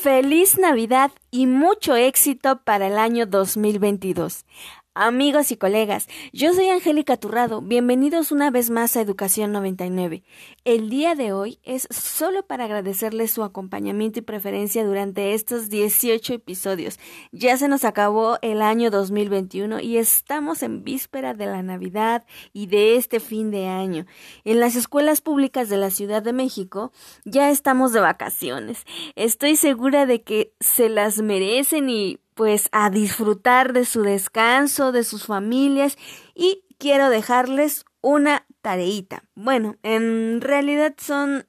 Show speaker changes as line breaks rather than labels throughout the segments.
Feliz Navidad y mucho éxito para el año 2022. Amigos y colegas, yo soy Angélica Turrado. Bienvenidos una vez más a Educación 99. El día de hoy es solo para agradecerles su acompañamiento y preferencia durante estos 18 episodios. Ya se nos acabó el año 2021 y estamos en víspera de la Navidad y de este fin de año. En las escuelas públicas de la Ciudad de México ya estamos de vacaciones. Estoy segura de que se las merecen y pues a disfrutar de su descanso, de sus familias y quiero dejarles una tareita. Bueno, en realidad son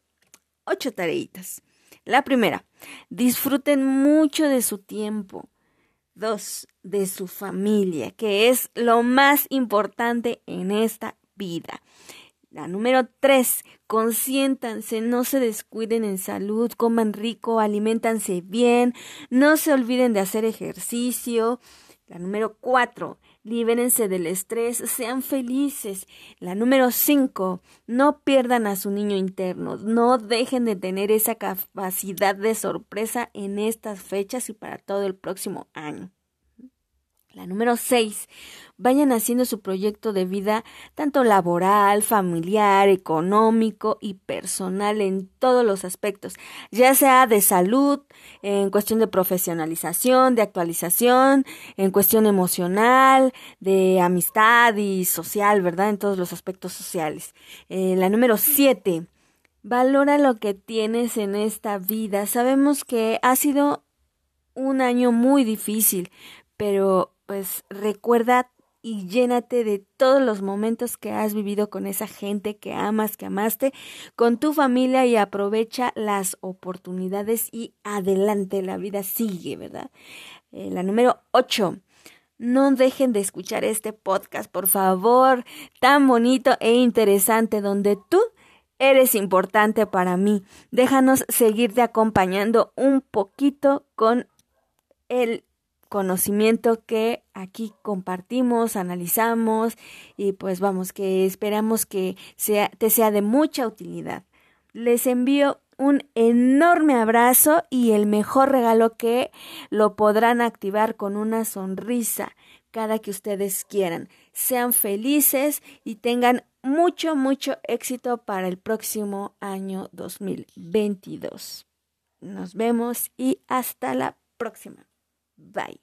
ocho tareitas. La primera, disfruten mucho de su tiempo. Dos, de su familia, que es lo más importante en esta vida. La número tres, consiéntanse, no se descuiden en salud, coman rico, aliméntanse bien, no se olviden de hacer ejercicio. La número cuatro, libérense del estrés, sean felices. La número cinco, no pierdan a su niño interno, no dejen de tener esa capacidad de sorpresa en estas fechas y para todo el próximo año. La número seis, vayan haciendo su proyecto de vida tanto laboral, familiar, económico y personal en todos los aspectos, ya sea de salud, en cuestión de profesionalización, de actualización, en cuestión emocional, de amistad y social, ¿verdad? En todos los aspectos sociales. Eh, la número siete, valora lo que tienes en esta vida. Sabemos que ha sido un año muy difícil, pero pues recuerda y llénate de todos los momentos que has vivido con esa gente que amas, que amaste, con tu familia y aprovecha las oportunidades y adelante, la vida sigue, ¿verdad? Eh, la número 8. No dejen de escuchar este podcast, por favor, tan bonito e interesante, donde tú eres importante para mí. Déjanos seguirte acompañando un poquito con el conocimiento que aquí compartimos, analizamos y pues vamos, que esperamos que te sea de mucha utilidad. Les envío un enorme abrazo y el mejor regalo que lo podrán activar con una sonrisa cada que ustedes quieran. Sean felices y tengan mucho, mucho éxito para el próximo año 2022. Nos vemos y hasta la próxima. Bye.